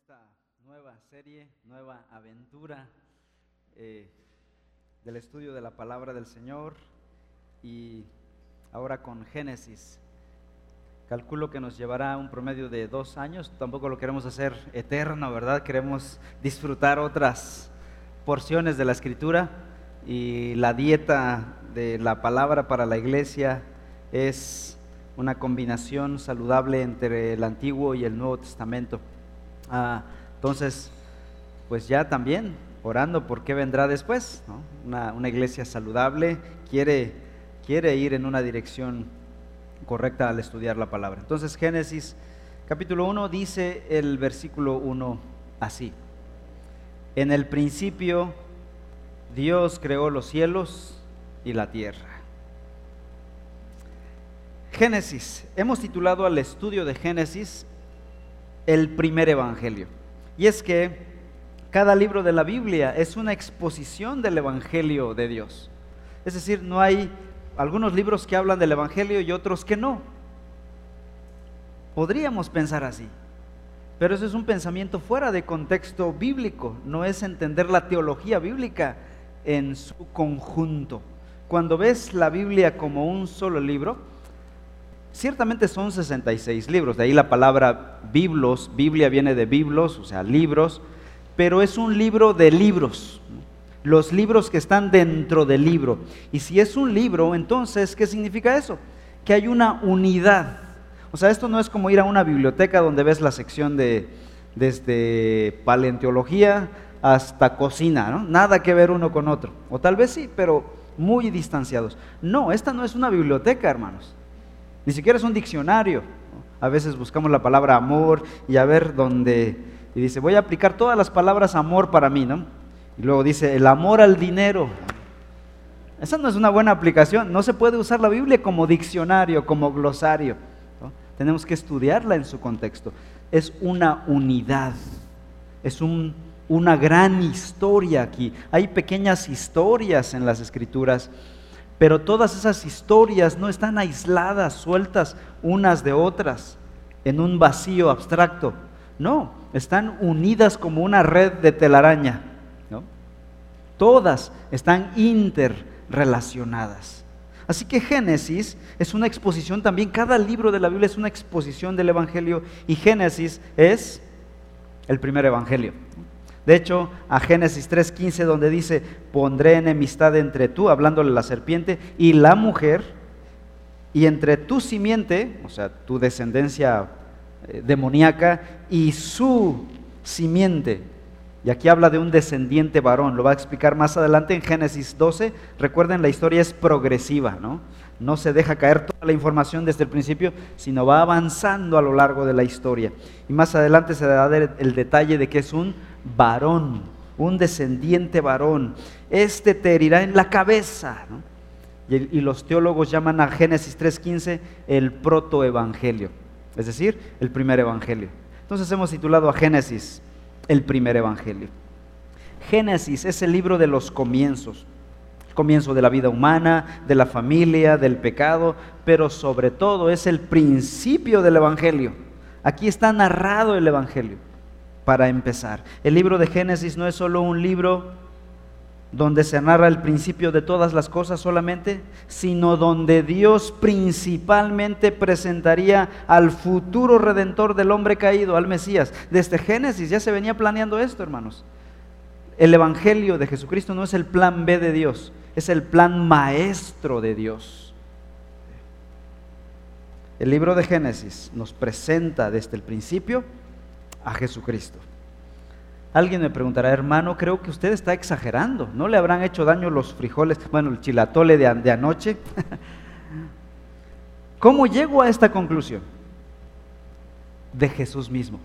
esta nueva serie, nueva aventura eh, del estudio de la palabra del Señor y ahora con Génesis. Calculo que nos llevará un promedio de dos años, tampoco lo queremos hacer eterno, ¿verdad? Queremos disfrutar otras porciones de la escritura y la dieta de la palabra para la iglesia es una combinación saludable entre el Antiguo y el Nuevo Testamento. Ah, entonces, pues ya también orando por qué vendrá después. Una, iglesia saludable quiere, quiere ir en una dirección correcta al estudiar la palabra. Entonces, Génesis capítulo 1 dice el versículo 1 así. En el principio Dios creó los cielos y la tierra. Génesis. Hemos titulado al estudio de Génesis el primer evangelio. Y es que cada libro de la Biblia es una exposición del evangelio de Dios. Es decir, no hay algunos libros que hablan del evangelio y otros que no. Podríamos pensar así. Pero eso es un pensamiento fuera de contexto bíblico, no es entender la teología bíblica en su conjunto. Cuando ves la Biblia como un solo libro, Ciertamente son 66 libros, de ahí la palabra biblos, Biblia viene de biblos, o sea, libros, pero es un libro de libros, los libros que están dentro del libro. Y si es un libro, entonces, ¿qué significa eso? Que hay una unidad. O sea, esto no es como ir a una biblioteca donde ves la sección de desde paleontología hasta cocina, ¿no? Nada que ver uno con otro. O tal vez sí, pero muy distanciados. No, esta no es una biblioteca, hermanos. Ni siquiera es un diccionario. A veces buscamos la palabra amor y a ver dónde. Y dice, voy a aplicar todas las palabras amor para mí, ¿no? Y luego dice, el amor al dinero. Esa no es una buena aplicación. No se puede usar la Biblia como diccionario, como glosario. Tenemos que estudiarla en su contexto. Es una unidad. Es un, una gran historia aquí. Hay pequeñas historias en las escrituras pero todas esas historias no están aisladas, sueltas unas de otras, en un vacío abstracto. No, están unidas como una red de telaraña. Todas están interrelacionadas. Así que Génesis es una exposición también, cada libro de la Biblia es una exposición del Evangelio y Génesis es el primer Evangelio. De hecho, a Génesis 3.15, donde dice, pondré enemistad entre tú, hablándole la serpiente, y la mujer, y entre tu simiente, o sea, tu descendencia eh, demoníaca, y su simiente. Y aquí habla de un descendiente varón, lo va a explicar más adelante en Génesis 12. Recuerden, la historia es progresiva, ¿no? No se deja caer toda la información desde el principio, sino va avanzando a lo largo de la historia. Y más adelante se da el detalle de que es un varón, un descendiente varón. Este te herirá en la cabeza. Y, los teólogos llaman a Génesis 3.15 el protoevangelio, es decir, el primer evangelio. Entonces hemos titulado a Génesis el primer evangelio. Génesis es el libro de los comienzos, comienzo de la vida humana, de la familia, del pecado, pero sobre todo es el principio del evangelio. Aquí está narrado el evangelio para empezar. El libro de Génesis no es solo un libro donde se narra el principio de todas las cosas solamente, sino donde Dios principalmente presentaría al futuro redentor del hombre caído, al Mesías. Desde Génesis ya se venía planeando esto, hermanos. El Evangelio de Jesucristo no es el plan B de Dios, es el plan maestro de Dios. El libro de Génesis nos presenta desde el principio a Jesucristo. Alguien me preguntará, hermano, creo que usted está exagerando. ¿No le habrán hecho daño los frijoles, bueno, el chilatole de, de anoche? ¿Cómo llego a esta conclusión? De Jesús mismo.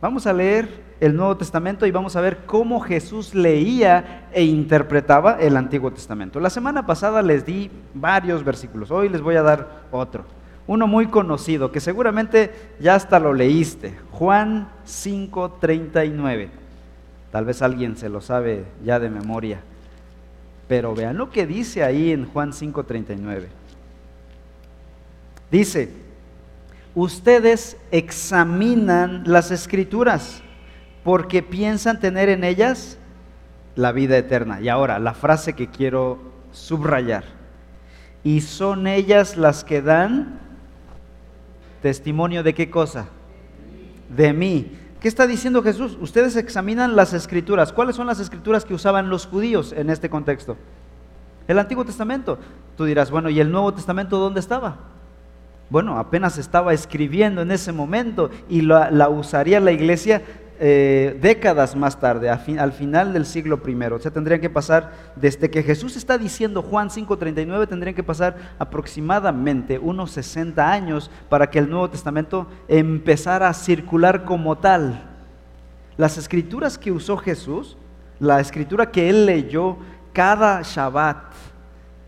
Vamos a leer el Nuevo Testamento y vamos a ver cómo Jesús leía e interpretaba el Antiguo Testamento. La semana pasada les di varios versículos, hoy les voy a dar otro. Uno muy conocido, que seguramente ya hasta lo leíste, Juan 5:39. Tal vez alguien se lo sabe ya de memoria. Pero vean lo que dice ahí en Juan 5:39. Dice, ustedes examinan las escrituras porque piensan tener en ellas la vida eterna. Y ahora, la frase que quiero subrayar. Y son ellas las que dan testimonio de qué cosa? De mí. ¿Qué está diciendo Jesús? Ustedes examinan las escrituras. ¿Cuáles son las escrituras que usaban los judíos en este contexto? El Antiguo Testamento. Tú dirás, bueno, ¿y el Nuevo Testamento dónde estaba? Bueno, apenas estaba escribiendo en ese momento y la, usaría la iglesia eh, décadas más tarde, al final del siglo I. O sea, tendrían que pasar, desde que Jesús está diciendo Juan 5.39, tendrían que pasar aproximadamente unos 60 años para que el Nuevo Testamento empezara a circular como tal. Las escrituras que usó Jesús, la escritura que él leyó cada Shabbat,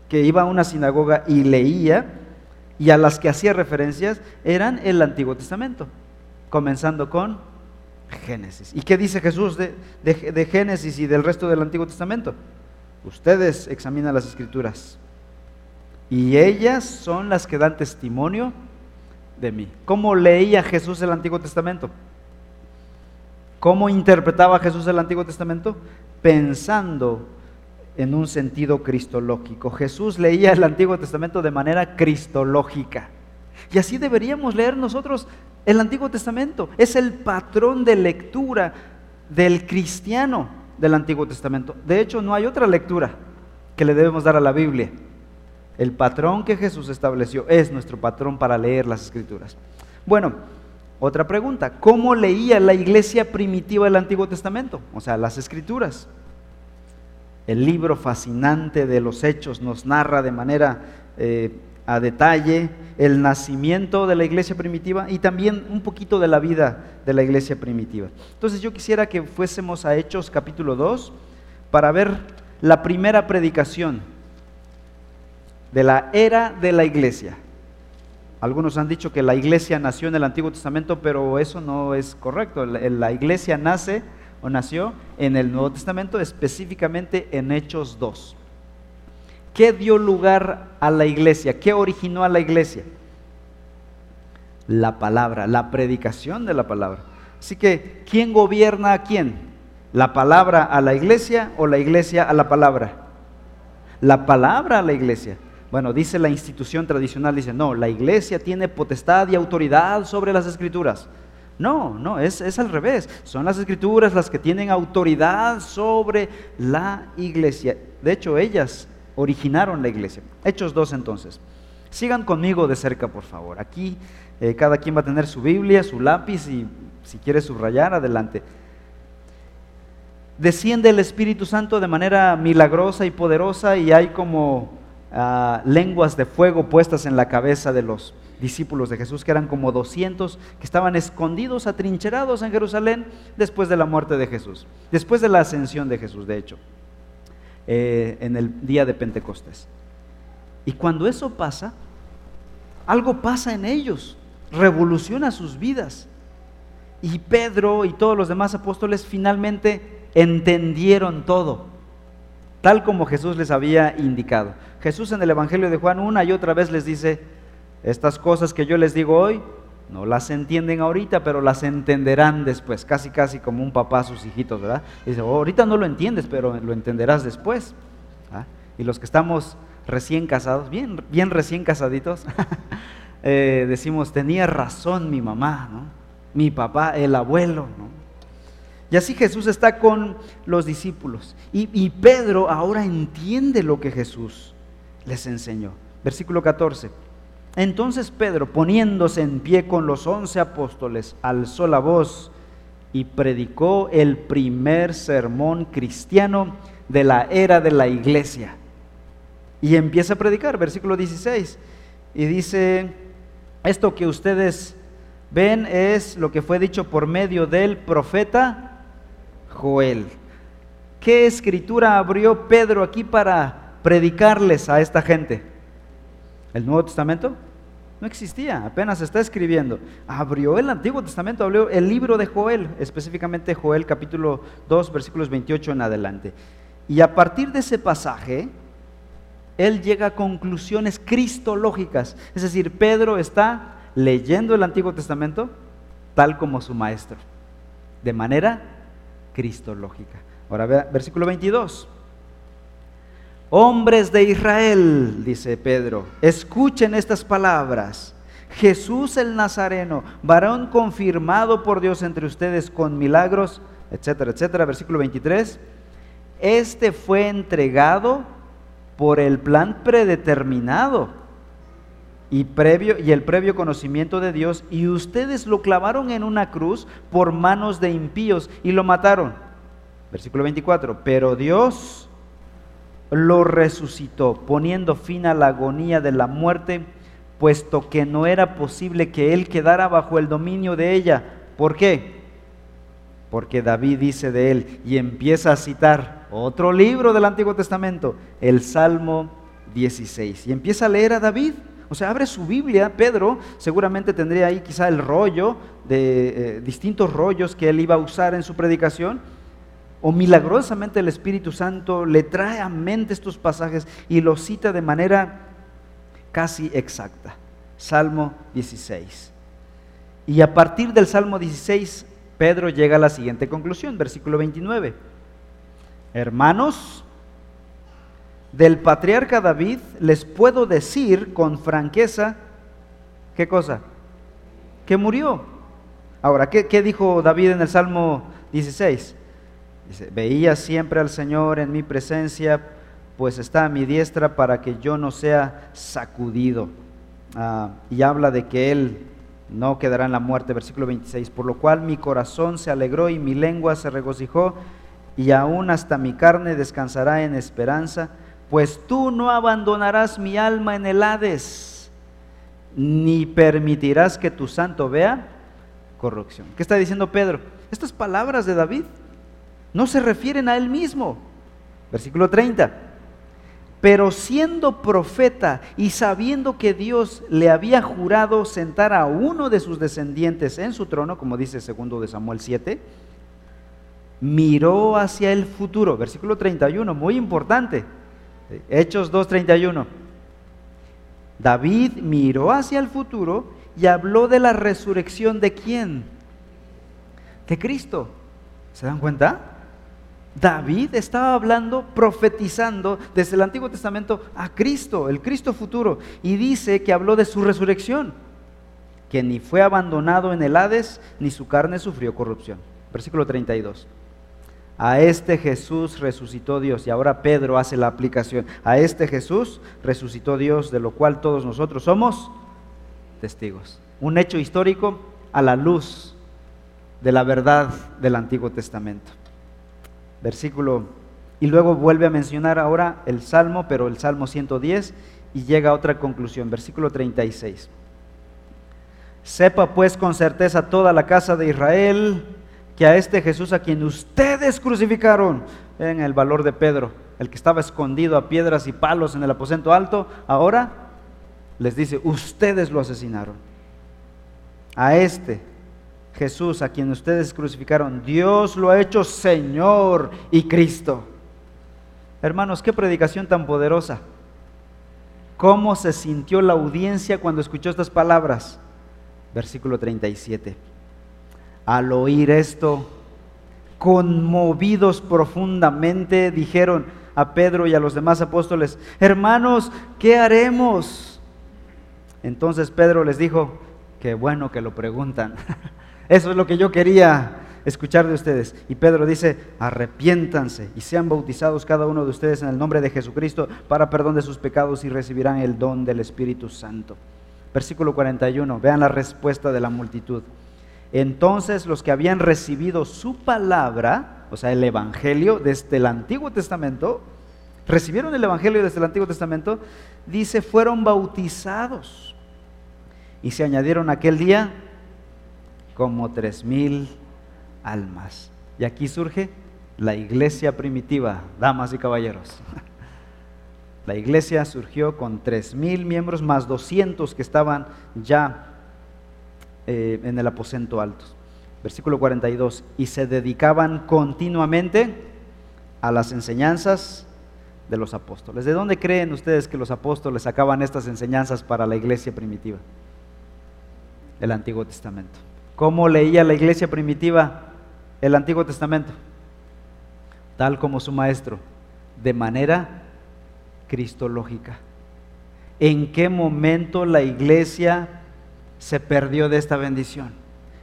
que iba a una sinagoga y leía, y a las que hacía referencias eran el Antiguo Testamento, comenzando con Génesis. ¿Y qué dice Jesús de, Génesis y del resto del Antiguo Testamento? Ustedes examinan las escrituras y ellas son las que dan testimonio de mí. ¿Cómo leía Jesús el Antiguo Testamento? ¿Cómo interpretaba Jesús el Antiguo Testamento? Pensando en un sentido cristológico. Jesús leía el Antiguo Testamento de manera cristológica. Y así deberíamos leer nosotros el Antiguo Testamento. Es el patrón de lectura del cristiano del Antiguo Testamento. De hecho, no hay otra lectura que le debemos dar a la Biblia. El patrón que Jesús estableció es nuestro patrón para leer las escrituras. Bueno, otra pregunta. ¿Cómo leía la iglesia primitiva del Antiguo Testamento? O sea, las escrituras. El libro fascinante de los hechos nos narra de manera eh, a detalle el nacimiento de la iglesia primitiva y también un poquito de la vida de la iglesia primitiva. Entonces yo quisiera que fuésemos a Hechos capítulo 2 para ver la primera predicación de la era de la iglesia. Algunos han dicho que la iglesia nació en el Antiguo Testamento, pero eso no es correcto. La iglesia nace o nació en el Nuevo Testamento, específicamente en Hechos 2. ¿Qué dio lugar a la iglesia? ¿Qué originó a la iglesia? La palabra, la predicación de la palabra. Así que, ¿quién gobierna a quién? ¿La palabra a la iglesia o la iglesia a la palabra? La palabra a la iglesia. Bueno, dice la institución tradicional, dice, no, la iglesia tiene potestad y autoridad sobre las escrituras. No, no, es, es, al revés. Son las escrituras las que tienen autoridad sobre la iglesia. De hecho, ellas originaron la iglesia. Hechos 2 entonces. Sigan conmigo de cerca, por favor. Aquí eh, cada quien va a tener su Biblia, su lápiz y si quiere subrayar, adelante. Desciende el Espíritu Santo de manera milagrosa y poderosa y hay como ah, lenguas de fuego puestas en la cabeza de los discípulos de Jesús, que eran como 200, que estaban escondidos, atrincherados en Jerusalén después de la muerte de Jesús, después de la ascensión de Jesús, de hecho, eh, en el día de Pentecostés. Y cuando eso pasa, algo pasa en ellos, revoluciona sus vidas. Y Pedro y todos los demás apóstoles finalmente entendieron todo, tal como Jesús les había indicado. Jesús en el Evangelio de Juan una y otra vez les dice, estas cosas que yo les digo hoy, no las entienden ahorita, pero las entenderán después, casi casi como un papá a sus hijitos, ¿verdad? dice, oh, ahorita no lo entiendes, pero lo entenderás después. ¿ah? Y los que estamos recién casados, bien, bien recién casaditos, eh, decimos, tenía razón mi mamá, ¿no? mi papá, el abuelo. ¿no? Y así Jesús está con los discípulos. Y, y Pedro ahora entiende lo que Jesús les enseñó. Versículo 14. Entonces Pedro, poniéndose en pie con los once apóstoles, alzó la voz y predicó el primer sermón cristiano de la era de la iglesia. Y empieza a predicar, versículo 16. Y dice, esto que ustedes ven es lo que fue dicho por medio del profeta Joel. ¿Qué escritura abrió Pedro aquí para predicarles a esta gente? ¿El Nuevo Testamento? No existía, apenas está escribiendo. Abrió el Antiguo Testamento, abrió el libro de Joel, específicamente Joel capítulo 2, versículos 28 en adelante. Y a partir de ese pasaje, él llega a conclusiones cristológicas. Es decir, Pedro está leyendo el Antiguo Testamento tal como su maestro, de manera cristológica. Ahora vea, versículo 22. Hombres de Israel, dice Pedro, escuchen estas palabras. Jesús el Nazareno, varón confirmado por Dios entre ustedes con milagros, etcétera, etcétera. Versículo 23. Este fue entregado por el plan predeterminado y, previo, y el previo conocimiento de Dios, y ustedes lo clavaron en una cruz por manos de impíos y lo mataron. Versículo 24. Pero Dios lo resucitó, poniendo fin a la agonía de la muerte puesto que no era posible que él quedara bajo el dominio de ella. ¿Por qué? Porque David dice de él y empieza a citar otro libro del Antiguo Testamento, el Salmo 16. Y empieza a leer a David. O sea, abre su Biblia, Pedro seguramente tendría ahí quizá el rollo de eh, distintos rollos que él iba a usar en su predicación. O milagrosamente el Espíritu Santo le trae a mente estos pasajes y los cita de manera casi exacta. Salmo 16. Y a partir del Salmo 16, Pedro llega a la siguiente conclusión, versículo 29. Hermanos, del patriarca David les puedo decir con franqueza, ¿qué cosa? Que murió. Ahora, ¿qué, qué dijo David en el Salmo 16? Dice, veía siempre al Señor en mi presencia pues está a mi diestra para que yo no sea sacudido. Ah, y habla de que Él no quedará en la muerte, versículo 26, por lo cual mi corazón se alegró y mi lengua se regocijó, y aún hasta mi carne descansará en esperanza, pues tú no abandonarás mi alma en el Hades, ni permitirás que tu santo vea corrupción. ¿Qué está diciendo Pedro? Estas palabras de David no se refieren a él mismo. Versículo 30 pero siendo profeta y sabiendo que Dios le había jurado sentar a uno de sus descendientes en su trono, como dice segundo de Samuel 7, miró hacia el futuro. Versículo 31, muy importante. Hechos 2.31. David miró hacia el futuro y habló de la resurrección de quién? De Cristo. ¿Se dan cuenta? David estaba hablando, profetizando desde el Antiguo Testamento a Cristo, el Cristo futuro, y dice que habló de su resurrección, que ni fue abandonado en el Hades, ni su carne sufrió corrupción. Versículo 32. A este Jesús resucitó Dios, y ahora Pedro hace la aplicación. A este Jesús resucitó Dios, de lo cual todos nosotros somos testigos. Un hecho histórico a la luz de la verdad del Antiguo Testamento versículo, y luego vuelve a mencionar ahora el Salmo, pero el Salmo 110, y llega a otra conclusión, versículo 36. Sepa pues con certeza toda la casa de Israel que a este Jesús a quien ustedes crucificaron, en el valor de Pedro, el que estaba escondido a piedras y palos en el aposento alto, ahora les dice, ustedes lo asesinaron. A este Jesús, a quien ustedes crucificaron, Dios lo ha hecho Señor y Cristo. Hermanos, qué predicación tan poderosa. ¿Cómo se sintió la audiencia cuando escuchó estas palabras? Versículo 37. Al oír esto, conmovidos profundamente, dijeron a Pedro y a los demás apóstoles, hermanos, ¿qué haremos? Entonces Pedro les dijo, qué bueno que lo preguntan. Eso es lo que yo quería escuchar de ustedes. Y Pedro dice, arrepiéntanse y sean bautizados cada uno de ustedes en el nombre de Jesucristo para perdón de sus pecados y recibirán el don del Espíritu Santo. Versículo 41, vean la respuesta de la multitud. Entonces los que habían recibido su palabra, o sea, el Evangelio desde el Antiguo Testamento, recibieron el Evangelio desde el Antiguo Testamento, dice, fueron bautizados. Y se añadieron aquel día como tres mil almas. Y aquí surge la iglesia primitiva, damas y caballeros. La iglesia surgió con tres mil miembros más 200 que estaban ya eh, en el aposento alto. Versículo 42. Y se dedicaban continuamente a las enseñanzas de los apóstoles. ¿De dónde creen ustedes que los apóstoles sacaban estas enseñanzas para la iglesia primitiva? El Antiguo Testamento. ¿Cómo leía la iglesia primitiva el Antiguo Testamento? tal como su maestro, de manera cristológica. ¿En qué momento la iglesia se perdió de esta bendición?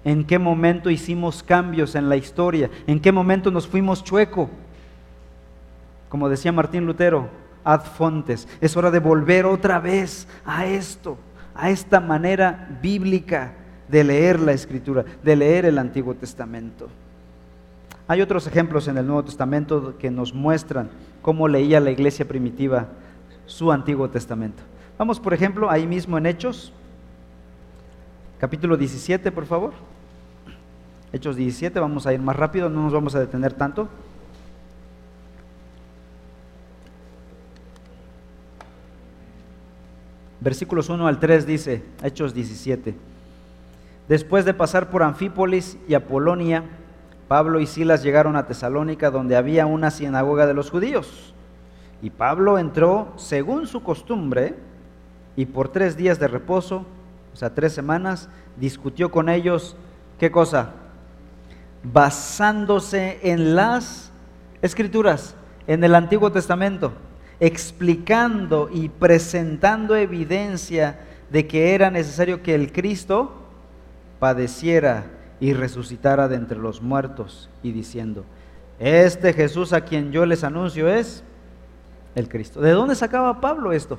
¿En qué momento hicimos cambios en la historia? ¿En qué momento nos fuimos chueco? Como decía Martín Lutero, ad fontes. Es hora de volver otra vez a esto, a esta manera bíblica de leer la escritura, de leer el Antiguo Testamento. Hay otros ejemplos en el Nuevo Testamento que nos muestran cómo leía la iglesia primitiva su Antiguo Testamento. Vamos, por ejemplo, ahí mismo en Hechos, capítulo 17, por favor. Hechos 17, vamos a ir más rápido, no nos vamos a detener tanto. Versículos 1 al 3 dice, Hechos 17. Después de pasar por Anfípolis y Apolonia, Pablo y Silas llegaron a Tesalónica, donde había una sinagoga de los judíos. Y Pablo entró según su costumbre y por tres días de reposo, o sea, tres semanas, discutió con ellos, ¿qué cosa? Basándose en las escrituras, en el Antiguo Testamento, explicando y presentando evidencia de que era necesario que el Cristo padeciera y resucitara de entre los muertos y diciendo, este Jesús a quien yo les anuncio es el Cristo. ¿De dónde sacaba Pablo esto?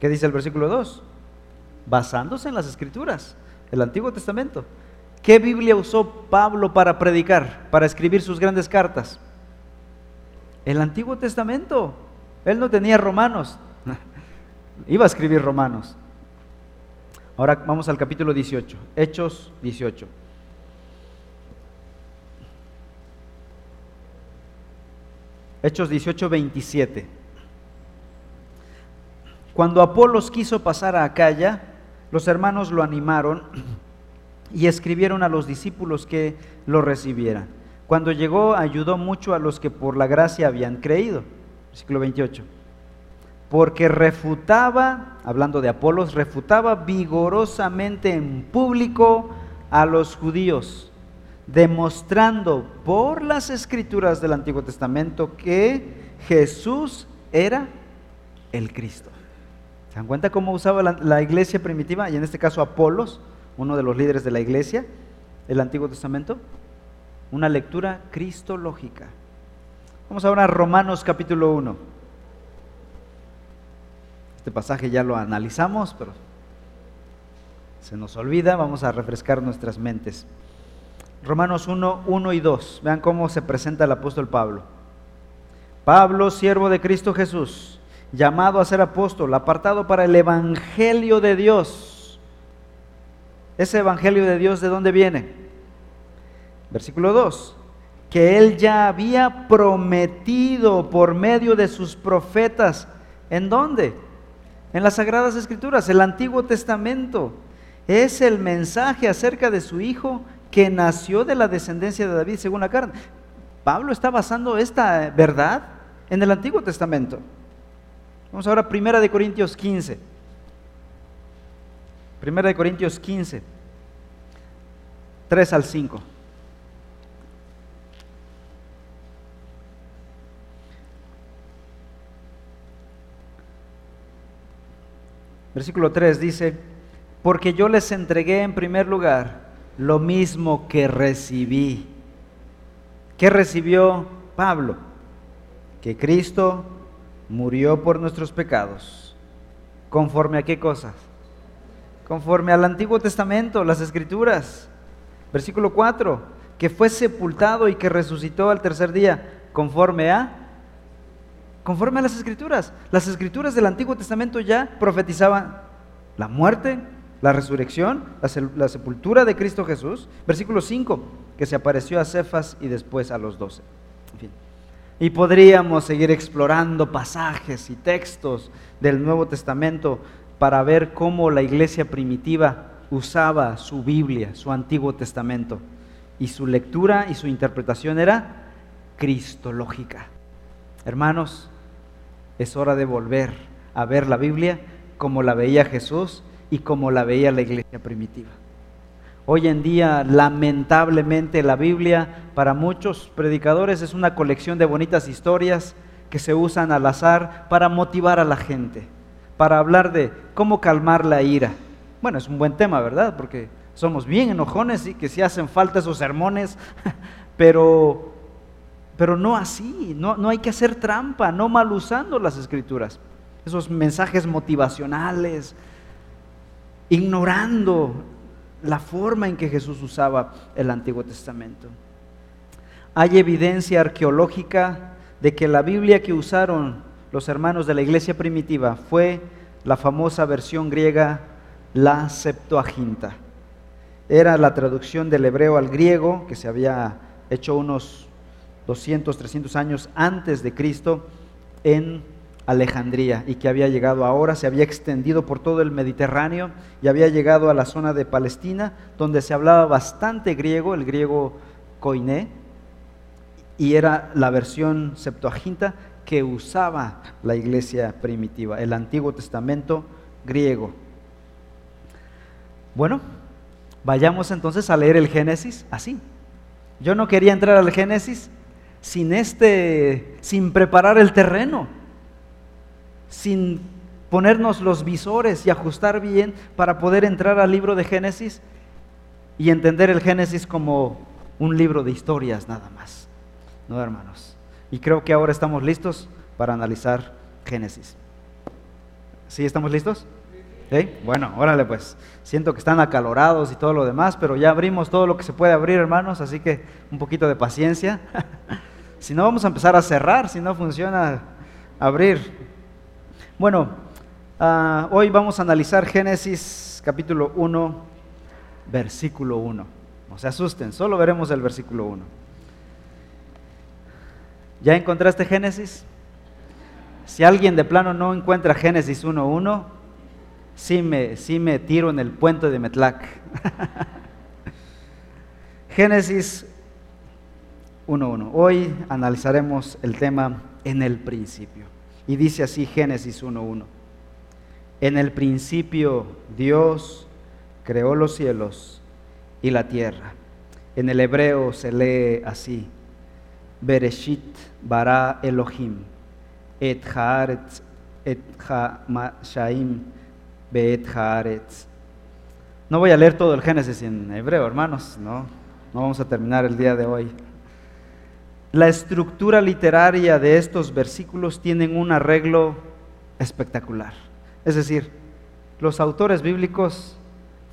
¿Qué dice el versículo 2? Basándose en las escrituras, el Antiguo Testamento. ¿Qué Biblia usó Pablo para predicar, para escribir sus grandes cartas? El Antiguo Testamento. Él no tenía romanos. Iba a escribir romanos. Ahora vamos al capítulo 18, Hechos 18. Hechos 18, 27. Cuando Apolos quiso pasar a Acaya, los hermanos lo animaron y escribieron a los discípulos que lo recibieran. Cuando llegó, ayudó mucho a los que por la gracia habían creído. Versículo 28 porque refutaba, hablando de Apolos, refutaba vigorosamente en público a los judíos, demostrando por las escrituras del Antiguo Testamento que Jesús era el Cristo. ¿Se dan cuenta cómo usaba la, iglesia primitiva, y en este caso Apolos, uno de los líderes de la iglesia, el Antiguo Testamento? Una lectura cristológica. Vamos ahora a Romanos capítulo 1. Este pasaje ya lo analizamos, pero se nos olvida, vamos a refrescar nuestras mentes. Romanos 1, 1 y 2. Vean cómo se presenta el apóstol Pablo. Pablo, siervo de Cristo Jesús, llamado a ser apóstol, apartado para el Evangelio de Dios. Ese Evangelio de Dios, ¿de dónde viene? Versículo 2. Que él ya había prometido por medio de sus profetas. ¿En dónde? En las Sagradas Escrituras. El Antiguo Testamento es el mensaje acerca de su Hijo que nació de la descendencia de David según la carne. Pablo está basando esta verdad en el Antiguo Testamento. Vamos ahora a Primera de Corintios 15. Primera de Corintios 15, 3 al 5. Versículo 3 dice, porque yo les entregué en primer lugar lo mismo que recibí. ¿Qué recibió Pablo? Que Cristo murió por nuestros pecados. ¿Conforme a qué cosas? Conforme al Antiguo Testamento, las Escrituras. Versículo 4, que fue sepultado y que resucitó al tercer día, conforme a conforme a las escrituras. Las escrituras del Antiguo Testamento ya profetizaban la muerte, la resurrección, la, sepultura de Cristo Jesús. Versículo 5, que se apareció a Cefas y después a los doce. Y podríamos seguir explorando pasajes y textos del Nuevo Testamento para ver cómo la iglesia primitiva usaba su Biblia, su Antiguo Testamento. Y su lectura y su interpretación era cristológica. Hermanos, es hora de volver a ver la Biblia como la veía Jesús y como la veía la iglesia primitiva. Hoy en día, lamentablemente, la Biblia para muchos predicadores es una colección de bonitas historias que se usan al azar para motivar a la gente, para hablar de cómo calmar la ira. Bueno, es un buen tema, ¿verdad? Porque somos bien enojones y que si hacen falta esos sermones, pero, pero no así, no, no hay que hacer trampa, no mal usando las escrituras, esos mensajes motivacionales, ignorando la forma en que Jesús usaba el Antiguo Testamento. Hay evidencia arqueológica de que la Biblia que usaron los hermanos de la iglesia primitiva fue la famosa versión griega, la Septuaginta. Era la traducción del hebreo al griego que se había hecho unos 200, 300 años antes de Cristo en Alejandría y que había llegado ahora, se había extendido por todo el Mediterráneo y había llegado a la zona de Palestina, donde se hablaba bastante griego, el griego koiné, y era la versión septuaginta que usaba la iglesia primitiva, el Antiguo Testamento griego. Bueno, vayamos entonces a leer el Génesis así. Yo no quería entrar al Génesis sin este sin preparar el terreno sin ponernos los visores y ajustar bien para poder entrar al libro de Génesis y entender el Génesis como un libro de historias nada más. ¿No, hermanos? Y creo que ahora estamos listos para analizar Génesis. ¿Sí estamos listos? ¿Sí? Bueno, órale pues. Siento que están acalorados y todo lo demás, pero ya abrimos todo lo que se puede abrir, hermanos, así que un poquito de paciencia. si no, vamos a empezar a cerrar, si no funciona abrir. Bueno, ah, hoy vamos a analizar Génesis capítulo 1, versículo 1. No se asusten, solo veremos el versículo 1. ¿Ya encontraste Génesis? Si alguien de plano no encuentra Génesis 1.1, sí me, sí me tiro en el puente de Metlac. Génesis 1.1. Hoy analizaremos el tema en el principio. Y dice así Génesis 1.1. En el principio Dios creó los cielos y la tierra. En el hebreo se lee así. Bereshit bara Elohim et haaretz et ha-mashaim beet haaretz. No voy a leer todo el Génesis en hebreo, hermanos, no, no vamos a terminar el día de hoy. La estructura literaria de estos versículos tienen un arreglo espectacular. Es decir, los autores bíblicos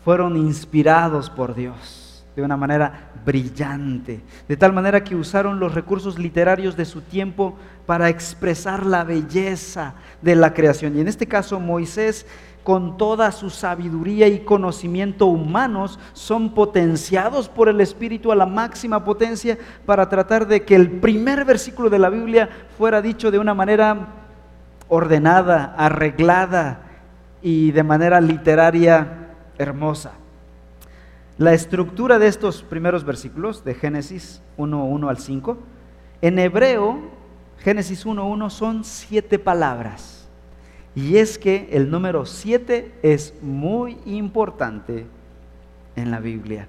fueron inspirados por Dios de una manera brillante, de tal manera que usaron los recursos literarios de su tiempo para expresar la belleza de la creación. Y en este caso Moisés con toda su sabiduría y conocimiento humanos, son potenciados por el Espíritu a la máxima potencia para tratar de que el primer versículo de la Biblia fuera dicho de una manera ordenada, arreglada y de manera literaria hermosa. La estructura de estos primeros versículos, de Génesis 1, 1 al 5, en hebreo, Génesis 1, 1 son siete palabras. Y es que el número 7 es muy importante en la Biblia.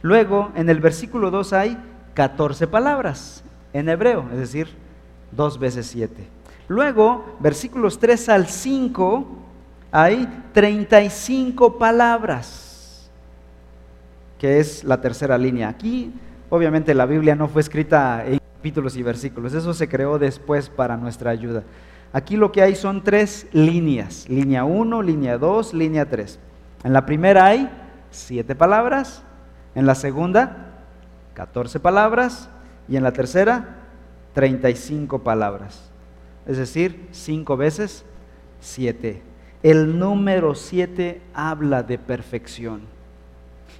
Luego, en el versículo 2 hay 14 palabras en hebreo, es decir, 2 veces 7. Luego, versículos 3 al 5, hay 35 palabras, que es la tercera línea. Aquí, obviamente, la Biblia no fue escrita en capítulos y versículos, eso se creó después para nuestra ayuda. Aquí lo que hay son tres líneas, línea 1, línea 2, línea 3. En la primera hay siete palabras, en la segunda 14 palabras y en la tercera 35 palabras. Es decir, cinco veces siete. El número siete habla de perfección.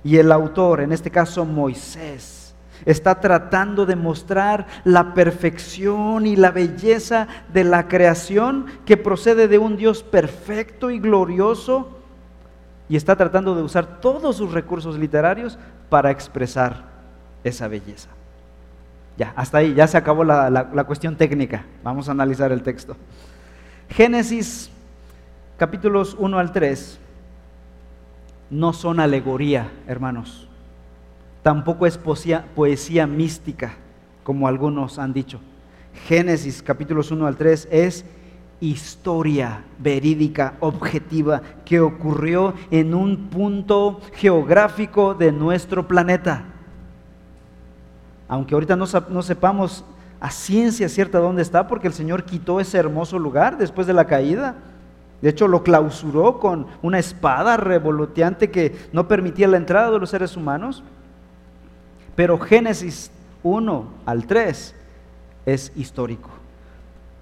Y el autor, en este caso Moisés, está tratando de mostrar la perfección y la belleza de la creación que procede de un Dios perfecto y glorioso y está tratando de usar todos sus recursos literarios para expresar esa belleza. Ya, hasta ahí, ya se acabó la, cuestión técnica. Vamos a analizar el texto. Génesis capítulos 1 al 3 no son alegoría, hermanos. Tampoco es poesía, mística, como algunos han dicho. Génesis capítulos 1 al 3 es historia verídica, objetiva, que ocurrió en un punto geográfico de nuestro planeta. Aunque ahorita no, no sepamos a ciencia cierta dónde está, porque el Señor quitó ese hermoso lugar después de la caída. De hecho, lo clausuró con una espada revoloteante que no permitía la entrada de los seres humanos. Pero Génesis 1 al 3 es histórico.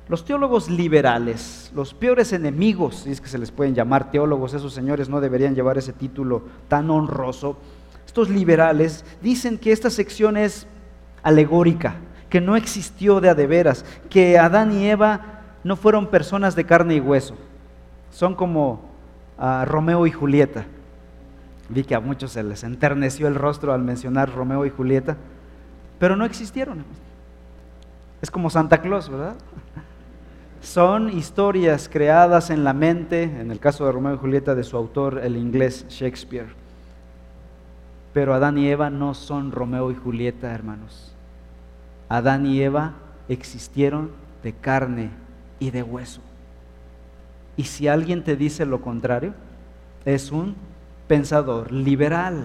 Los teólogos liberales, los peores enemigos, si es que se les pueden llamar teólogos, esos señores no deberían llevar ese título tan honroso. Estos liberales dicen que esta sección es alegórica, que no existió de a de veras, que Adán y Eva no fueron personas de carne y hueso, son como ah, Romeo y Julieta. Vi que a muchos se les enterneció el rostro al mencionar Romeo y Julieta, pero no existieron. Es como Santa Claus, ¿verdad? Son historias creadas en la mente, en el caso de Romeo y Julieta, de su autor, el inglés Shakespeare. Pero Adán y Eva no son Romeo y Julieta, hermanos. Adán y Eva existieron de carne y de hueso. Y si alguien te dice lo contrario, es un pensador liberal.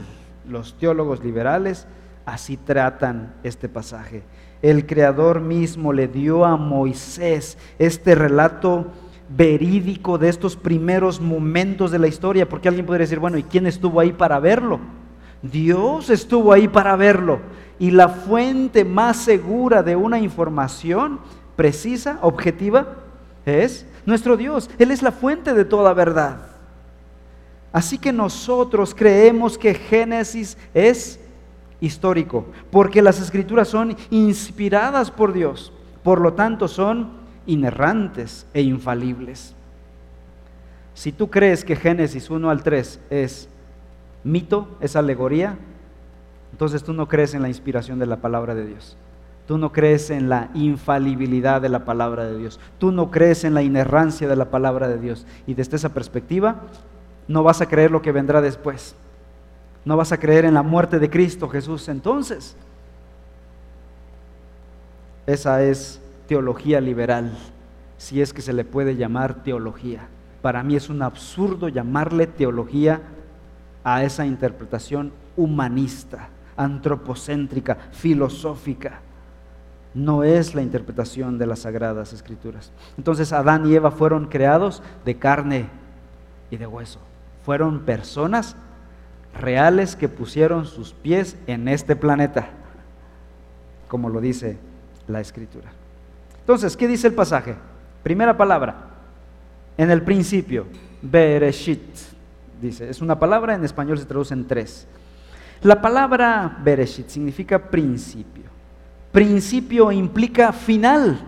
Los teólogos liberales así tratan este pasaje. El Creador mismo le dio a Moisés este relato verídico de estos primeros momentos de la historia, porque alguien podría decir, bueno, ¿y quién estuvo ahí para verlo? Dios estuvo ahí para verlo. Y la fuente más segura de una información precisa, objetiva, es nuestro Dios. Él es la fuente de toda verdad. Así que nosotros creemos que Génesis es histórico, porque las escrituras son inspiradas por Dios, por lo tanto son inerrantes e infalibles. Si tú crees que Génesis 1 al 3 es mito, es alegoría, entonces tú no crees en la inspiración de la palabra de Dios. Tú no crees en la infalibilidad de la palabra de Dios. Tú no crees en la inerrancia de la palabra de Dios. Y desde esa perspectiva, no vas a creer lo que vendrá después. No vas a creer en la muerte de Cristo Jesús. Entonces, esa es teología liberal, si es que se le puede llamar teología. Para mí es un absurdo llamarle teología a esa interpretación humanista, antropocéntrica, filosófica no es la interpretación de las sagradas escrituras. Entonces Adán y Eva fueron creados de carne y de hueso. Fueron personas reales que pusieron sus pies en este planeta, como lo dice la escritura. Entonces, ¿qué dice el pasaje? Primera palabra, en el principio, Bereshit, dice, es una palabra, en español se traduce en tres. La palabra Bereshit significa principio. Principio implica final.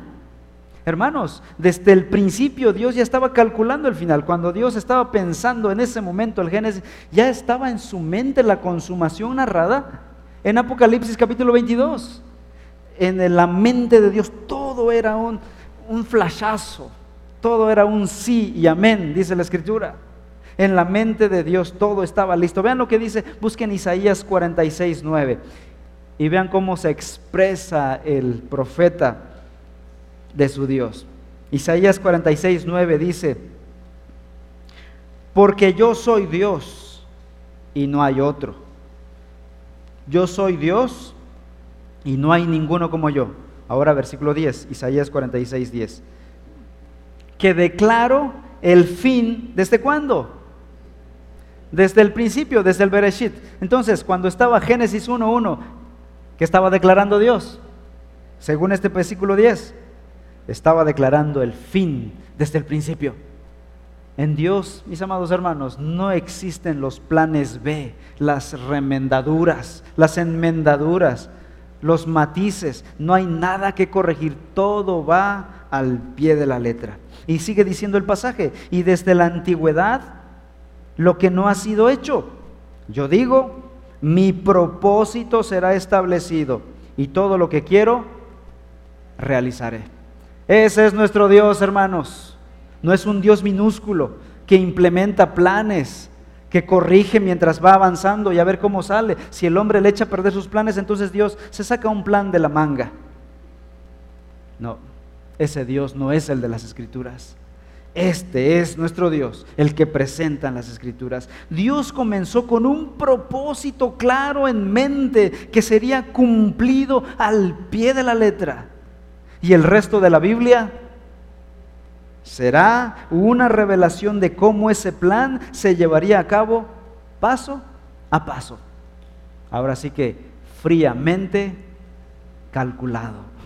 Hermanos, desde el principio Dios ya estaba calculando el final. Cuando Dios estaba pensando en ese momento el Génesis, ya estaba en su mente la consumación narrada en Apocalipsis capítulo 22. En la mente de Dios todo era un, un flashazo, todo era un sí y amén, dice la escritura. En la mente de Dios todo estaba listo. Vean lo que dice, busquen Isaías 46, 9. Y vean cómo se expresa el profeta de su Dios. Isaías 46, 9 dice, porque yo soy Dios y no hay otro. Yo soy Dios y no hay ninguno como yo. Ahora versículo 10, Isaías 46, 10. Que declaro el fin, ¿desde cuándo? Desde el principio, desde el Bereshit. Entonces, cuando estaba Génesis 1.1, ¿Qué estaba declarando Dios? Según este versículo 10, estaba declarando el fin desde el principio. En Dios, mis amados hermanos, no existen los planes B, las remendaduras, las enmendaduras, los matices. No hay nada que corregir. Todo va al pie de la letra. Y sigue diciendo el pasaje, y desde la antigüedad, lo que no ha sido hecho. Yo digo, mi propósito será establecido y todo lo que quiero, realizaré. Ese es nuestro Dios, hermanos. No es un Dios minúsculo que implementa planes, que corrige mientras va avanzando y a ver cómo sale. Si el hombre le echa a perder sus planes, entonces Dios se saca un plan de la manga. No, ese Dios no es el de las escrituras. Este es nuestro Dios, el que presenta en las escrituras. Dios comenzó con un propósito claro en mente que sería cumplido al pie de la letra. Y el resto de la Biblia será una revelación de cómo ese plan se llevaría a cabo paso a paso. Ahora sí que fríamente calculado.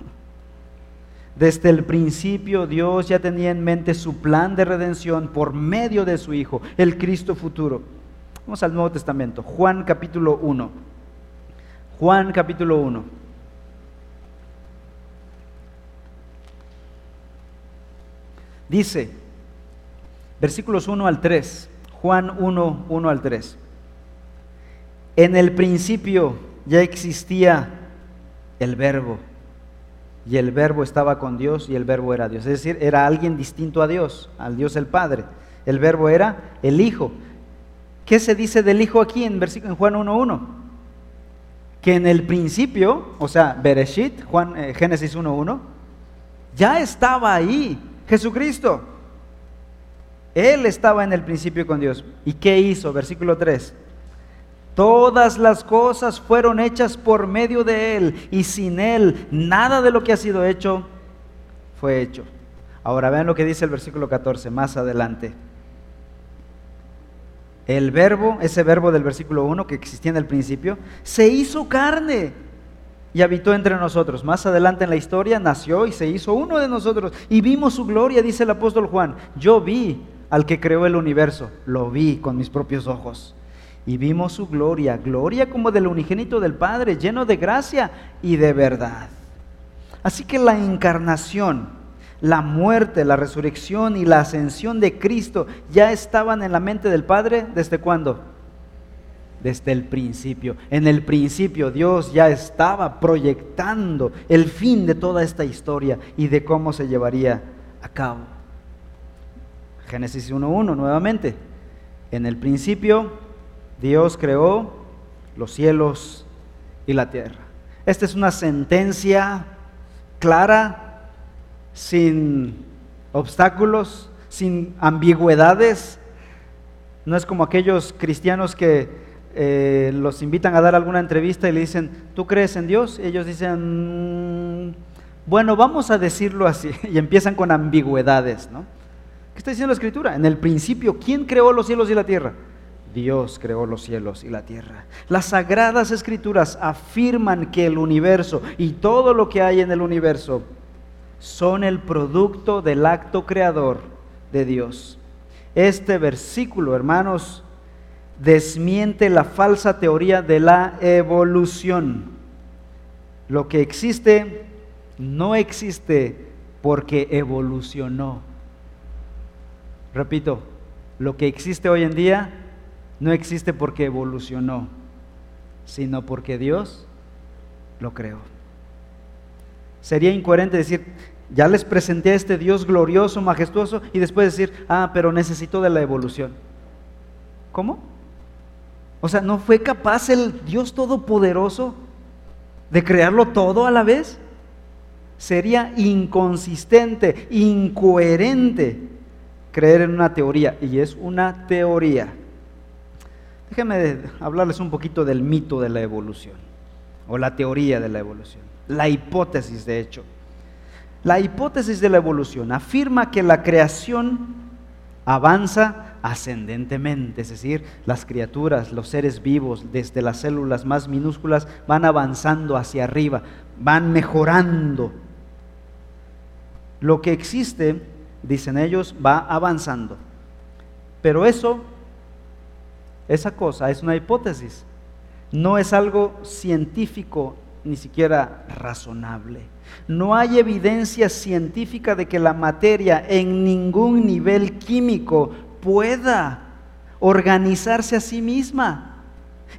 Desde el principio Dios ya tenía en mente su plan de redención por medio de su Hijo, el Cristo futuro. Vamos al Nuevo Testamento, Juan capítulo 1. Juan capítulo 1. Dice, versículos 1 al 3, Juan 1, 1 al 3. En el principio ya existía el verbo y el verbo estaba con Dios y el verbo era Dios. Es decir, era alguien distinto a Dios, al Dios el Padre. El verbo era el Hijo. ¿Qué se dice del Hijo aquí en, en Juan 1.1? Que en el principio, o sea, Bereshit, Juan, eh, Génesis 1.1, ya estaba ahí Jesucristo. Él estaba en el principio con Dios. ¿Y qué hizo? Versículo 3. Todas las cosas fueron hechas por medio de Él y sin Él nada de lo que ha sido hecho fue hecho. Ahora vean lo que dice el versículo 14, más adelante. El verbo, ese verbo del versículo 1 que existía en el principio, se hizo carne y habitó entre nosotros. Más adelante en la historia nació y se hizo uno de nosotros y vimos su gloria, dice el apóstol Juan. Yo vi al que creó el universo, lo vi con mis propios ojos y vimos su gloria, gloria como del unigénito del Padre, lleno de gracia y de verdad. Así que la encarnación, la muerte, la resurrección y la ascensión de Cristo ya estaban en la mente del Padre desde cuándo? Desde el principio. En el principio Dios ya estaba proyectando el fin de toda esta historia y de cómo se llevaría a cabo. Génesis 1.1 nuevamente. En el principio Dios creó los cielos y la tierra. Esta es una sentencia clara, sin obstáculos, sin ambigüedades. No es como aquellos cristianos que eh, los invitan a dar alguna entrevista y le dicen, ¿tú crees en Dios? Y ellos dicen, mm, bueno, vamos a decirlo así. Y empiezan con ambigüedades, ¿no? ¿Qué está diciendo la Escritura? En el principio, ¿quién creó los cielos y la tierra? Dios creó los cielos y la tierra. Las sagradas escrituras afirman que el universo y todo lo que hay en el universo son el producto del acto creador de Dios. Este versículo, hermanos, desmiente la falsa teoría de la evolución. Lo que existe no existe porque evolucionó. Repito, lo que existe hoy en día no existe porque evolucionó, sino porque Dios lo creó. Sería incoherente decir, ya les presenté a este Dios glorioso, majestuoso, y después decir, ah, pero necesito de la evolución. ¿Cómo? O sea, ¿no fue capaz el Dios Todopoderoso de crearlo todo a la vez? Sería inconsistente, incoherente creer en una teoría, y es una teoría. Déjenme hablarles un poquito del mito de la evolución, o la teoría de la evolución, la hipótesis de hecho. La hipótesis de la evolución afirma que la creación avanza ascendentemente, es decir, las criaturas, los seres vivos, desde las células más minúsculas, van avanzando hacia arriba, van mejorando. Lo que existe, dicen ellos, va avanzando. Pero eso esa cosa es una hipótesis, no es algo científico ni siquiera razonable. No hay evidencia científica de que la materia en ningún nivel químico pueda organizarse a sí misma.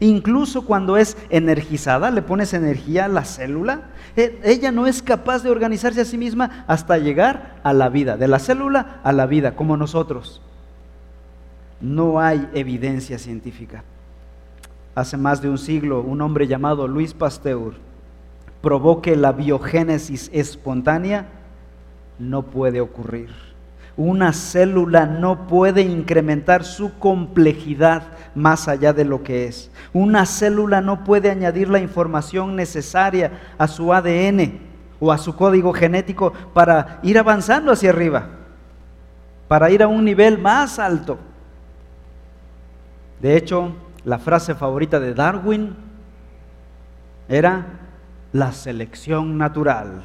Incluso cuando es energizada, le pones energía a la célula, e, ella no es capaz de organizarse a sí misma hasta llegar a la vida, de la célula a la vida, como nosotros. no hay evidencia científica. Hace más de un siglo, un hombre llamado Luis Pasteur probó que la biogénesis espontánea no puede ocurrir. Una célula no puede incrementar su complejidad más allá de lo que es. Una célula no puede añadir la información necesaria a su ADN o a su código genético para ir avanzando hacia arriba, para ir a un nivel más alto. De hecho, la frase favorita de Darwin era la selección natural.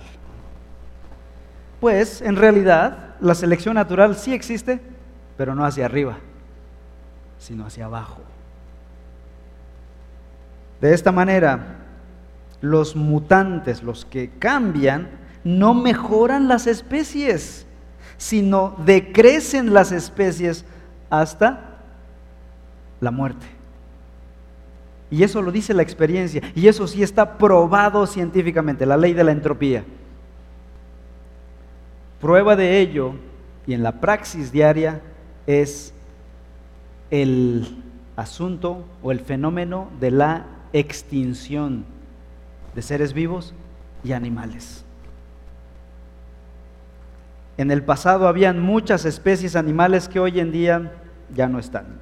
Pues en realidad la selección natural sí existe, pero no hacia arriba, sino hacia abajo. De esta manera, los mutantes, los que cambian, no mejoran las especies, sino decrecen las especies hasta la muerte. Y eso lo dice la experiencia, y eso sí está probado científicamente, la ley de la entropía. Prueba de ello, y en la praxis diaria, es el asunto o el fenómeno de la extinción de seres vivos y animales. En el pasado habían muchas especies animales que hoy en día ya no están.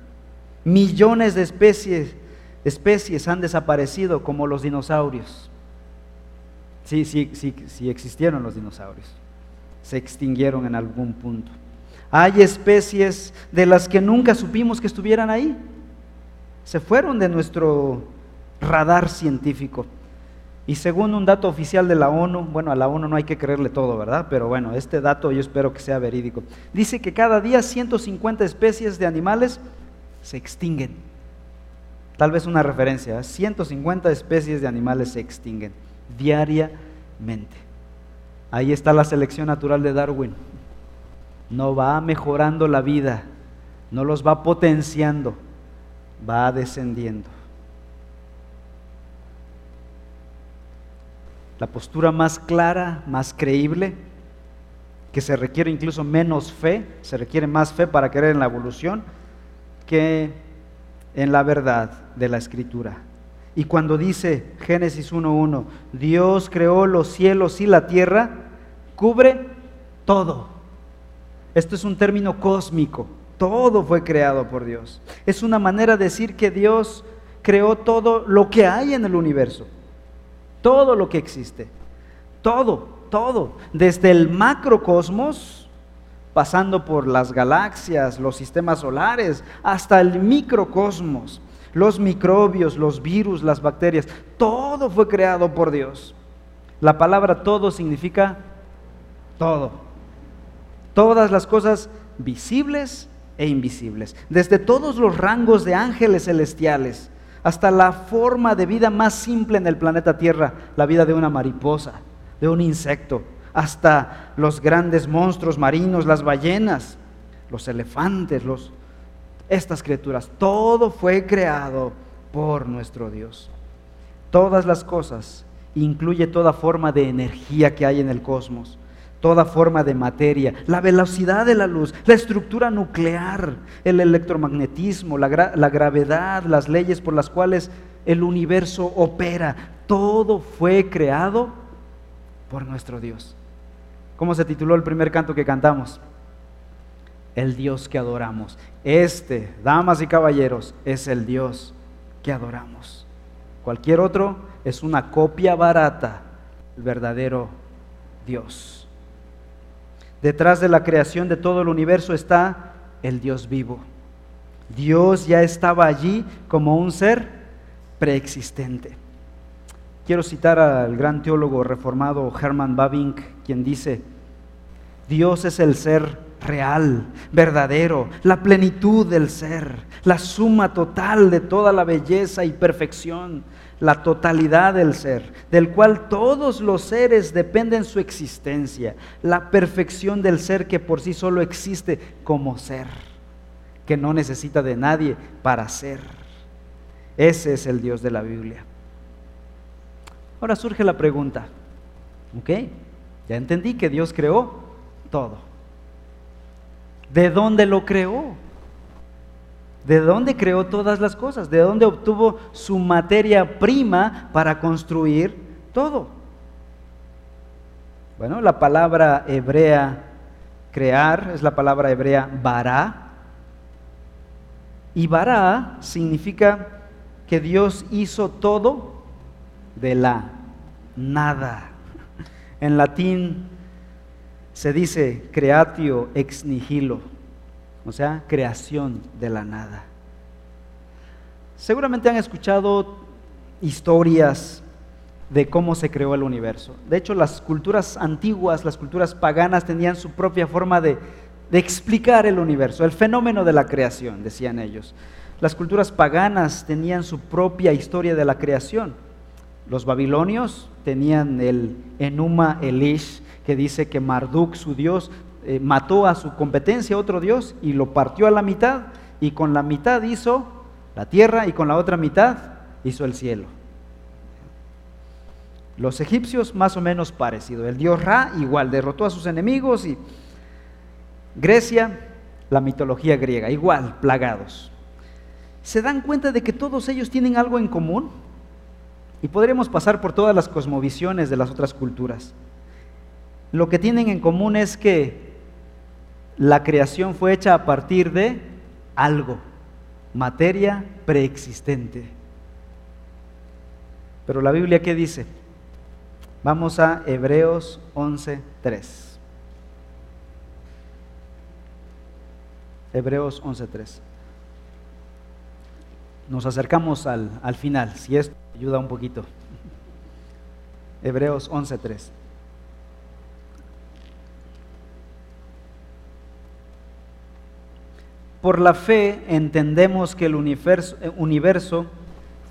Millones de especies, especies han desaparecido como los dinosaurios. Sí, sí, sí, sí existieron los dinosaurios se extinguieron en algún punto. Hay especies de las que nunca supimos que estuvieran ahí. Se fueron de nuestro radar científico. Y según un dato oficial de la ONU, bueno, a la ONU no hay que creerle todo, ¿verdad? Pero bueno, este dato yo espero que sea verídico. Dice que cada día 150 especies de animales se extinguen. Tal vez una referencia, 150 especies de animales se extinguen diariamente. Ahí está la selección natural de Darwin. No va mejorando la vida, no los va potenciando, va descendiendo. La postura más clara, más creíble, que se requiere incluso menos fe, se requiere más fe para creer en la evolución que en la verdad de la escritura. Y cuando dice Génesis 1.1, Dios creó los cielos y la tierra, cubre todo. Esto es un término cósmico. Todo fue creado por Dios. Es una manera de decir que Dios creó todo lo que hay en el universo. Todo lo que existe. Todo, todo. Desde el macrocosmos, pasando por las galaxias, los sistemas solares, hasta el microcosmos. Los microbios, los virus, las bacterias. Todo fue creado por Dios. La palabra todo significa todo. Todas las cosas visibles e invisibles. Desde todos los rangos de ángeles celestiales hasta la forma de vida más simple en el planeta Tierra, la vida de una mariposa, de un insecto, hasta los grandes monstruos marinos, las ballenas, los elefantes, los estas criaturas, todo fue creado por nuestro Dios. Todas las cosas incluye toda forma de energía que hay en el cosmos toda forma de materia, la velocidad de la luz, la estructura nuclear, el electromagnetismo, la, gravedad, las leyes por las cuales el universo opera, todo fue creado por nuestro Dios. ¿Cómo se tituló el primer canto que cantamos? El Dios que adoramos. Este, damas y caballeros, es el Dios que adoramos. Cualquier otro es una copia barata del verdadero Dios. Detrás de la creación de todo el universo está el Dios vivo. Dios ya estaba allí como un ser preexistente. Quiero citar al gran teólogo reformado Hermann Babink, quien dice, Dios es el ser real, verdadero, la plenitud del ser, la suma total de toda la belleza y perfección, la totalidad del ser, del cual todos los seres dependen su existencia, la perfección del ser que por sí solo existe como ser, que no necesita de nadie para ser. Ese es el Dios de la Biblia. Ahora surge la pregunta, ¿ok? Ya entendí que Dios creó todo. ¿De dónde lo creó? ¿De dónde creó todas las cosas? ¿De dónde obtuvo su materia prima para construir todo? Bueno, la palabra hebrea crear es la palabra hebrea bara. Y bara significa que Dios hizo todo de la nada. En latín se dice creatio ex nihilo o sea, creación de la nada. Seguramente han escuchado historias de cómo se creó el universo. De hecho, las culturas antiguas, las culturas paganas, tenían su propia forma de, explicar el universo, el fenómeno de la creación, decían ellos. Las culturas paganas tenían su propia historia de la creación. Los babilonios tenían el Enuma Elish, que dice que Marduk, su dios, eh, mató a su competencia, otro Dios, y lo partió a la mitad, y con la mitad hizo la tierra y con la otra mitad hizo el cielo. Los egipcios más o menos parecido. El dios Ra igual derrotó a sus enemigos y Grecia, la mitología griega, igual, plagados. ¿Se dan cuenta de que todos ellos tienen algo en común? Y podríamos pasar por todas las cosmovisiones de las otras culturas. Lo que tienen en común es que la creación fue hecha a partir de algo, materia preexistente. Pero la Biblia, ¿qué dice? Vamos a Hebreos 11.3. Hebreos 11.3. Nos acercamos al, al final, si esto ayuda un poquito. Hebreos 11.3. Por la fe entendemos que el eh, universo,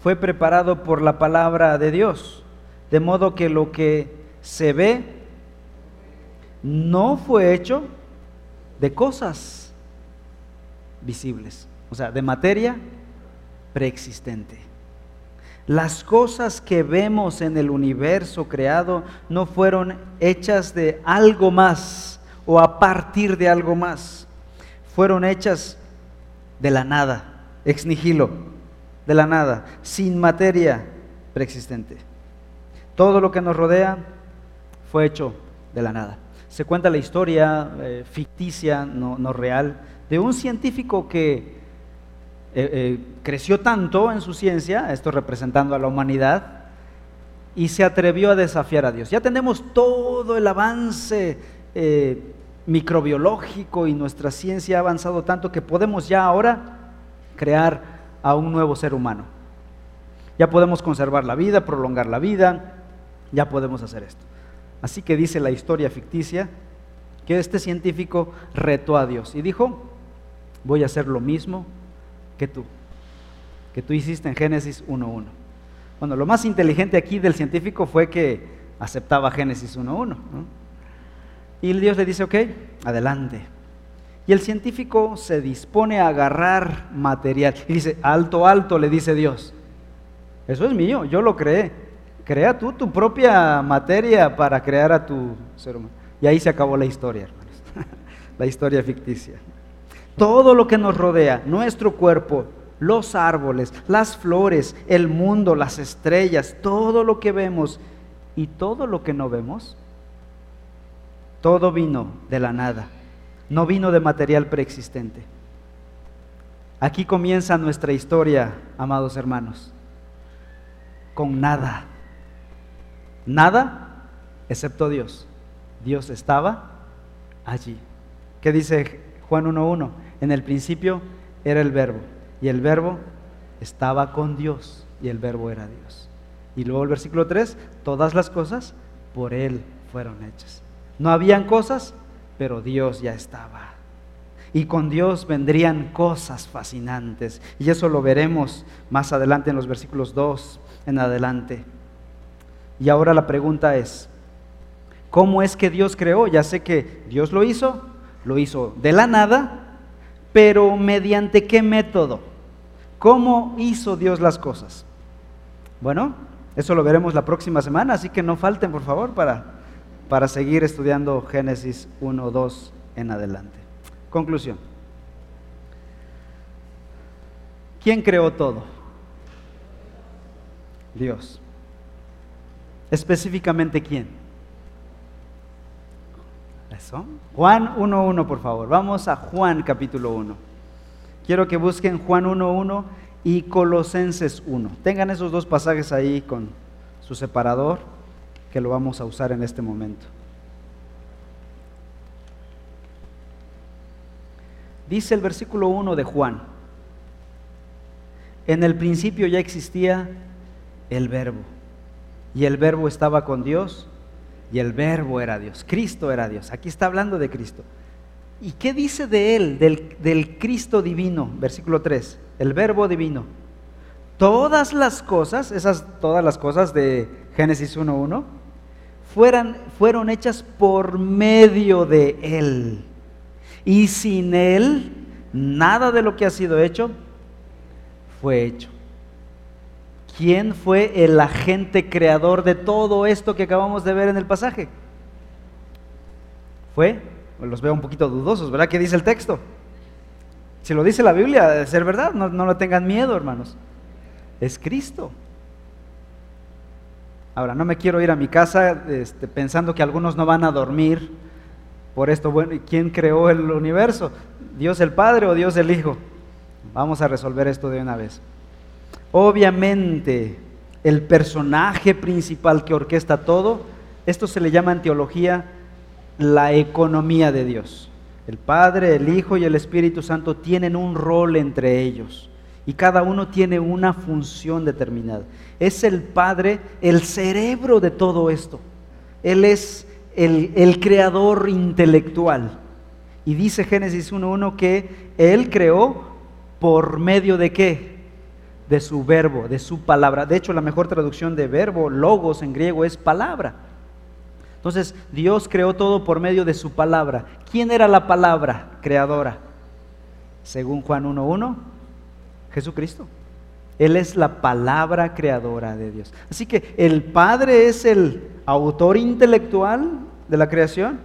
fue preparado por la palabra de Dios, de modo que lo que se ve no fue hecho de cosas visibles, o sea, de materia preexistente. Las cosas que vemos en el universo creado no fueron hechas de algo más o a partir de algo más. Fueron hechas de la nada, ex nihilo, de la nada, sin materia preexistente. Todo lo que nos rodea fue hecho de la nada. Se cuenta la historia eh, ficticia, no, real, de un científico que eh, eh, creció tanto en su ciencia, esto representando a la humanidad, y se atrevió a desafiar a Dios. Ya tenemos todo el avance microbiológico y nuestra ciencia ha avanzado tanto que podemos ya ahora crear a un nuevo ser humano. Ya podemos conservar la vida, prolongar la vida, ya podemos hacer esto. Así que dice la historia ficticia que este científico retó a Dios y dijo, voy a hacer lo mismo que tú, que tú hiciste en Génesis 1.1. Bueno, lo más inteligente aquí del científico fue que aceptaba Génesis 1.1. ¿no? Y Dios le dice, ok, adelante. Y el científico se dispone a agarrar material. Y dice, alto, alto, le dice Dios. Eso es mío, yo lo creé. Crea tú tu propia materia para crear a tu ser humano. Y ahí se acabó la historia, hermanos. la historia ficticia. Todo lo que nos rodea, nuestro cuerpo, los árboles, las flores, el mundo, las estrellas, todo lo que vemos y todo lo que no vemos, todo vino de la nada, no vino de material preexistente. Aquí comienza nuestra historia, amados hermanos, con nada. Nada excepto Dios. Dios estaba allí. ¿Qué dice Juan 1.1? En el principio era el verbo y el verbo estaba con Dios y el verbo era Dios. Y luego el versículo 3, todas las cosas por Él fueron hechas. No habían cosas, pero Dios ya estaba. Y con Dios vendrían cosas fascinantes. Y eso lo veremos más adelante en los versículos 2 en adelante. Y ahora la pregunta es, ¿cómo es que Dios creó? Ya sé que Dios lo hizo, lo hizo de la nada, pero ¿mediante qué método? ¿Cómo hizo Dios las cosas? Bueno, eso lo veremos la próxima semana, así que no falten por favor para para seguir estudiando Génesis 1, 2 en adelante. Conclusión. ¿Quién creó todo? Dios. Específicamente quién? Eso. Juan 1.1, por favor. Vamos a Juan capítulo 1. Quiero que busquen Juan 1.1 y Colosenses 1. Tengan esos dos pasajes ahí con su separador, que lo vamos a usar en este momento. Dice el versículo 1 de Juan, en el principio ya existía el verbo, y el verbo estaba con Dios, y el verbo era Dios, Cristo era Dios. Aquí está hablando de Cristo. ¿Y qué dice de él, del, Cristo divino? Versículo 3, el verbo divino. Todas las cosas, esas todas las cosas de Génesis 1.1, fueron hechas por medio de él y sin Él, nada de lo que ha sido hecho fue hecho. ¿Quién fue el agente creador de todo esto que acabamos de ver en el pasaje? Fue, los veo un poquito dudosos, ¿verdad? ¿Qué dice el texto? Si lo dice la Biblia, debe ser verdad, no, no lo tengan miedo, hermanos. Es Cristo. Ahora, no me quiero ir a mi casa este, pensando que algunos no van a dormir por esto, bueno, ¿quién creó el universo? ¿Dios el Padre o Dios el Hijo? Vamos a resolver esto de una vez. Obviamente, el personaje principal que orquesta todo, esto se le llama en teología la economía de Dios. El Padre, el Hijo y el Espíritu Santo tienen un rol entre ellos y cada uno tiene una función determinada. Es el Padre el cerebro de todo esto. Él es el, creador intelectual. Y dice Génesis 1.1 que Él creó por medio de qué? De su verbo, de su palabra. De hecho, la mejor traducción de verbo, logos en griego, es palabra. Entonces, Dios creó todo por medio de su palabra. ¿Quién era la palabra creadora? Según Juan 1.1, Jesucristo. Él es la palabra creadora de Dios. Así que el Padre es el autor intelectual de la creación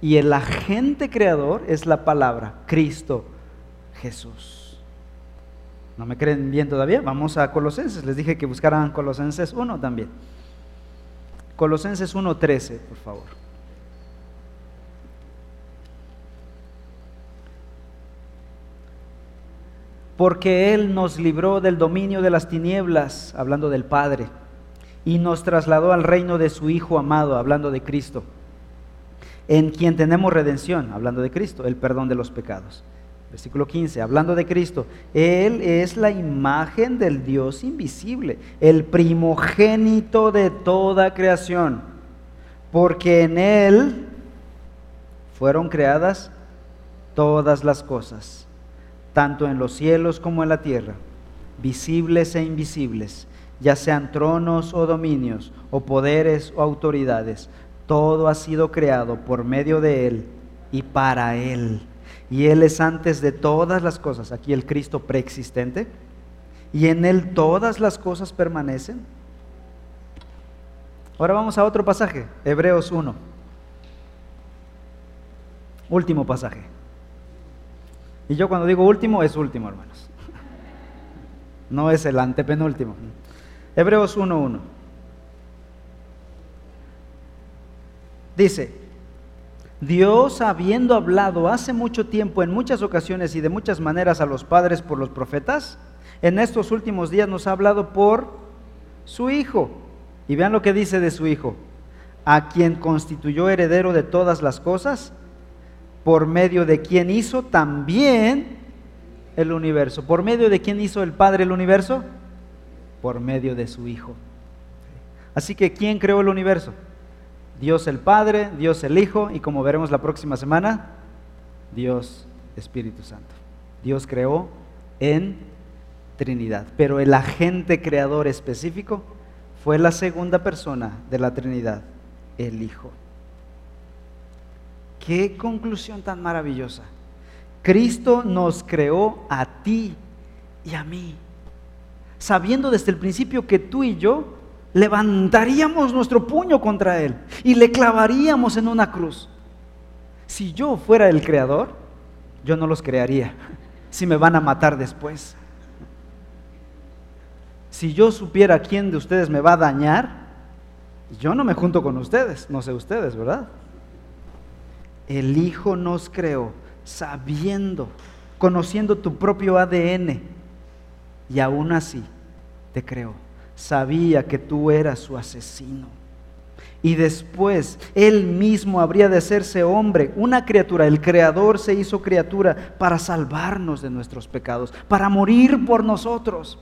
y el agente creador es la palabra, Cristo Jesús. ¿No me creen bien todavía? Vamos a Colosenses. Les dije que buscaran Colosenses 1 también. Colosenses 1.13, por favor. Porque Él nos libró del dominio de las tinieblas, hablando del Padre, y nos trasladó al reino de su Hijo amado, hablando de Cristo, en quien tenemos redención, hablando de Cristo, el perdón de los pecados. Versículo 15, hablando de Cristo, Él es la imagen del Dios invisible, el primogénito de toda creación, porque en Él fueron creadas todas las cosas tanto en los cielos como en la tierra, visibles e invisibles, ya sean tronos o dominios, o poderes o autoridades. Todo ha sido creado por medio de Él y para Él. Y Él es antes de todas las cosas, aquí el Cristo preexistente, y en Él todas las cosas permanecen. Ahora vamos a otro pasaje, Hebreos 1. Último pasaje. Y yo cuando digo último, es último, hermanos. No es el antepenúltimo. Hebreos 1.1. Dice, Dios habiendo hablado hace mucho tiempo, en muchas ocasiones y de muchas maneras a los padres por los profetas, en estos últimos días nos ha hablado por su Hijo. Y vean lo que dice de su Hijo, a quien constituyó heredero de todas las cosas por medio de quien hizo también el universo. ¿Por medio de quién hizo el Padre el universo? Por medio de su Hijo. Así que, ¿quién creó el universo? Dios el Padre, Dios el Hijo y como veremos la próxima semana, Dios Espíritu Santo. Dios creó en Trinidad, pero el agente creador específico fue la segunda persona de la Trinidad, el Hijo. Qué conclusión tan maravillosa. Cristo nos creó a ti y a mí, sabiendo desde el principio que tú y yo levantaríamos nuestro puño contra Él y le clavaríamos en una cruz. Si yo fuera el creador, yo no los crearía, si me van a matar después. Si yo supiera quién de ustedes me va a dañar, yo no me junto con ustedes, no sé ustedes, ¿verdad? El Hijo nos creó sabiendo, conociendo tu propio ADN, y aún así te creó. Sabía que tú eras su asesino. Y después Él mismo habría de hacerse hombre, una criatura. El Creador se hizo criatura para salvarnos de nuestros pecados, para morir por nosotros.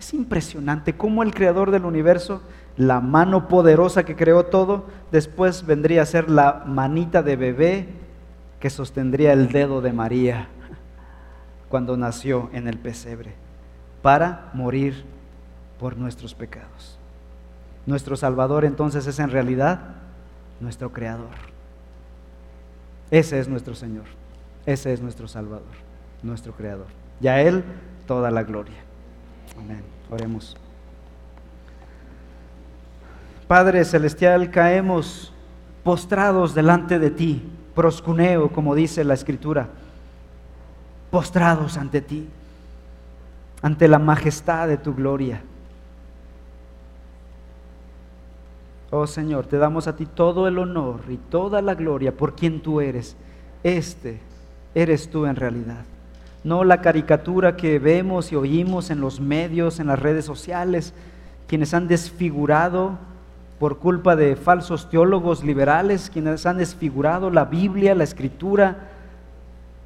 Es impresionante cómo el Creador del universo la mano poderosa que creó todo, después vendría a ser la manita de bebé que sostendría el dedo de María cuando nació en el pesebre, para morir por nuestros pecados. Nuestro Salvador entonces es en realidad nuestro Creador. Ese es nuestro Señor, ese es nuestro Salvador, nuestro Creador. Y a Él toda la gloria. Amén. Oremos. Padre Celestial, caemos postrados delante de ti, proscuneo, como dice la Escritura, postrados ante ti, ante la majestad de tu gloria. Oh Señor, te damos a ti todo el honor y toda la gloria por quien tú eres. Este eres tú en realidad. No la caricatura que vemos y oímos en los medios, en las redes sociales, quienes han desfigurado por culpa de falsos teólogos liberales quienes han desfigurado la Biblia, la escritura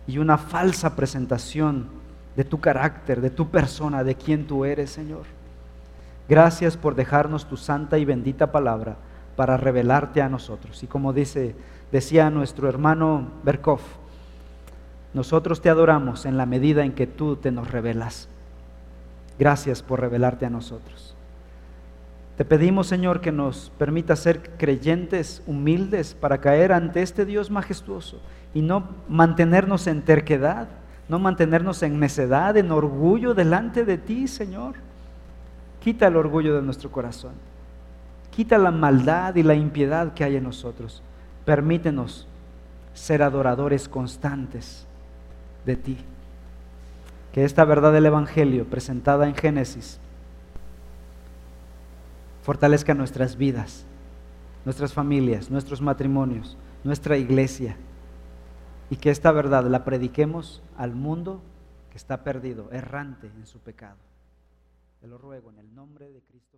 y una falsa presentación de tu carácter, de tu persona, de quien tú eres, Señor. Gracias por dejarnos tu santa y bendita palabra para revelarte a nosotros. Y como dice, decía nuestro hermano Berkov, nosotros te adoramos en la medida en que tú te nos revelas. Gracias por revelarte a nosotros. Te pedimos, Señor, que nos permita ser creyentes humildes para caer ante este Dios majestuoso y no mantenernos en terquedad, no mantenernos en necedad, en orgullo delante de ti, Señor. Quita el orgullo de nuestro corazón. Quita la maldad y la impiedad que hay en nosotros. Permítenos ser adoradores constantes de ti. Que esta verdad del Evangelio presentada en Génesis fortalezca nuestras vidas, nuestras familias, nuestros matrimonios, nuestra iglesia, y que esta verdad la prediquemos al mundo que está perdido, errante en su pecado. Te lo ruego en el nombre de Cristo.